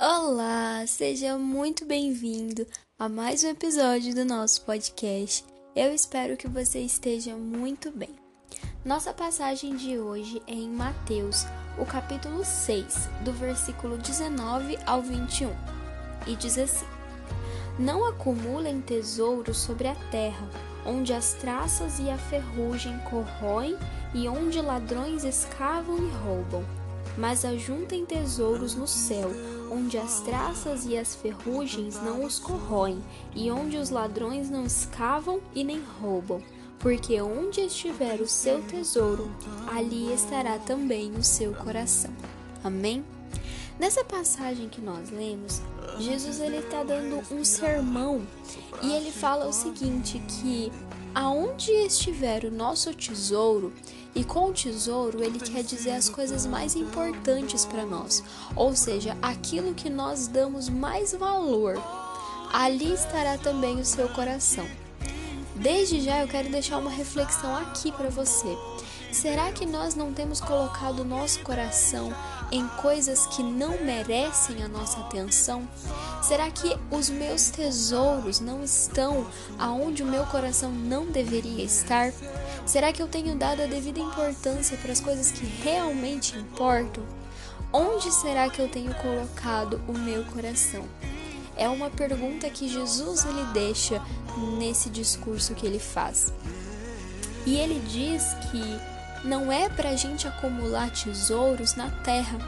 Olá, seja muito bem-vindo a mais um episódio do nosso podcast. Eu espero que você esteja muito bem. Nossa passagem de hoje é em Mateus, o capítulo 6, do versículo 19 ao 21, e diz assim: Não acumulem tesouros sobre a terra, onde as traças e a ferrugem corroem e onde ladrões escavam e roubam mas ajuntem tesouros no céu, onde as traças e as ferrugens não os corroem, e onde os ladrões não escavam e nem roubam. Porque onde estiver o seu tesouro, ali estará também o seu coração. Amém? Nessa passagem que nós lemos, Jesus ele está dando um sermão e ele fala o seguinte que aonde estiver o nosso tesouro, e com o tesouro ele quer dizer as coisas mais importantes para nós, ou seja, aquilo que nós damos mais valor. Ali estará também o seu coração. Desde já eu quero deixar uma reflexão aqui para você. Será que nós não temos colocado o nosso coração em coisas que não merecem a nossa atenção? Será que os meus tesouros não estão aonde o meu coração não deveria estar? Será que eu tenho dado a devida importância para as coisas que realmente importam? Onde será que eu tenho colocado o meu coração? É uma pergunta que Jesus lhe deixa nesse discurso que ele faz. E ele diz que não é para a gente acumular tesouros na terra,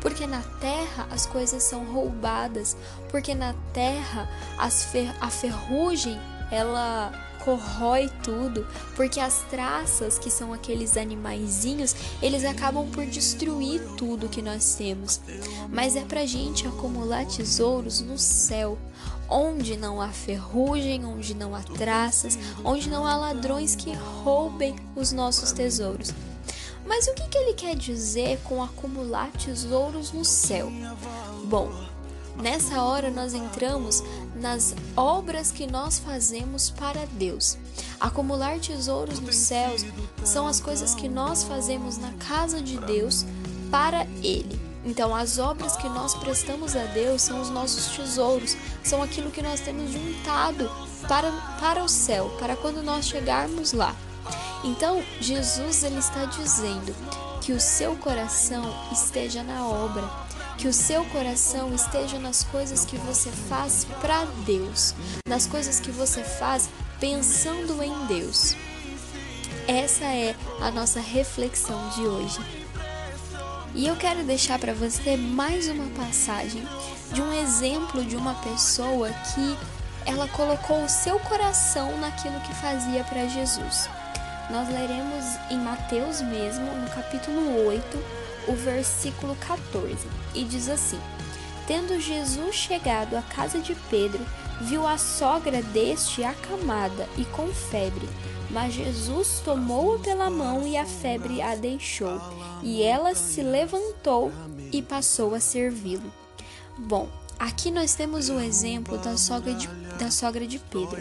porque na terra as coisas são roubadas, porque na terra fer a ferrugem ela corrói tudo, porque as traças, que são aqueles animaizinhos, eles acabam por destruir tudo que nós temos. Mas é pra gente acumular tesouros no céu, onde não há ferrugem, onde não há traças, onde não há ladrões que roubem os nossos tesouros. Mas o que, que ele quer dizer com acumular tesouros no céu? Bom, Nessa hora nós entramos nas obras que nós fazemos para Deus. Acumular tesouros nos céus são as coisas que nós fazemos na casa de Deus para Ele. Então, as obras que nós prestamos a Deus são os nossos tesouros, são aquilo que nós temos juntado para, para o céu, para quando nós chegarmos lá. Então, Jesus ele está dizendo que o seu coração esteja na obra, que o seu coração esteja nas coisas que você faz para Deus, nas coisas que você faz pensando em Deus. Essa é a nossa reflexão de hoje. E eu quero deixar para você mais uma passagem de um exemplo de uma pessoa que ela colocou o seu coração naquilo que fazia para Jesus. Nós leremos em Mateus mesmo, no capítulo 8, o versículo 14, e diz assim: Tendo Jesus chegado à casa de Pedro, viu a sogra deste acamada e com febre. Mas Jesus tomou-a pela mão e a febre a deixou, e ela se levantou e passou a servi-lo. Bom, aqui nós temos o exemplo da sogra de, da sogra de Pedro.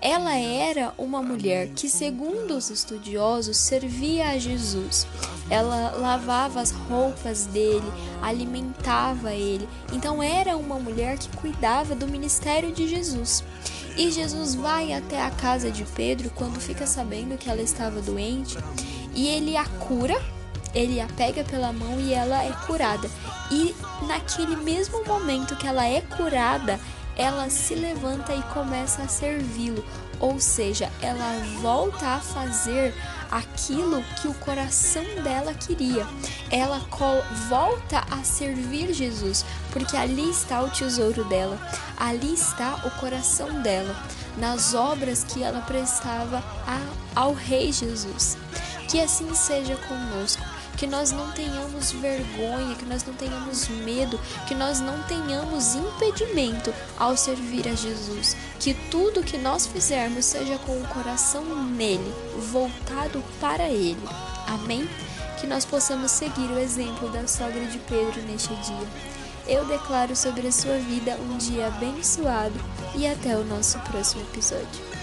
Ela era uma mulher que, segundo os estudiosos, servia a Jesus. Ela lavava as roupas dele, alimentava ele. Então era uma mulher que cuidava do ministério de Jesus. E Jesus vai até a casa de Pedro quando fica sabendo que ela estava doente e ele a cura, ele a pega pela mão e ela é curada. E naquele mesmo momento que ela é curada, ela se levanta e começa a servi-lo, ou seja, ela volta a fazer aquilo que o coração dela queria. Ela volta a servir Jesus, porque ali está o tesouro dela, ali está o coração dela, nas obras que ela prestava a, ao Rei Jesus. Que assim seja conosco que nós não tenhamos vergonha, que nós não tenhamos medo, que nós não tenhamos impedimento ao servir a Jesus. Que tudo que nós fizermos seja com o coração nele, voltado para ele. Amém? Que nós possamos seguir o exemplo da sogra de Pedro neste dia. Eu declaro sobre a sua vida um dia abençoado e até o nosso próximo episódio.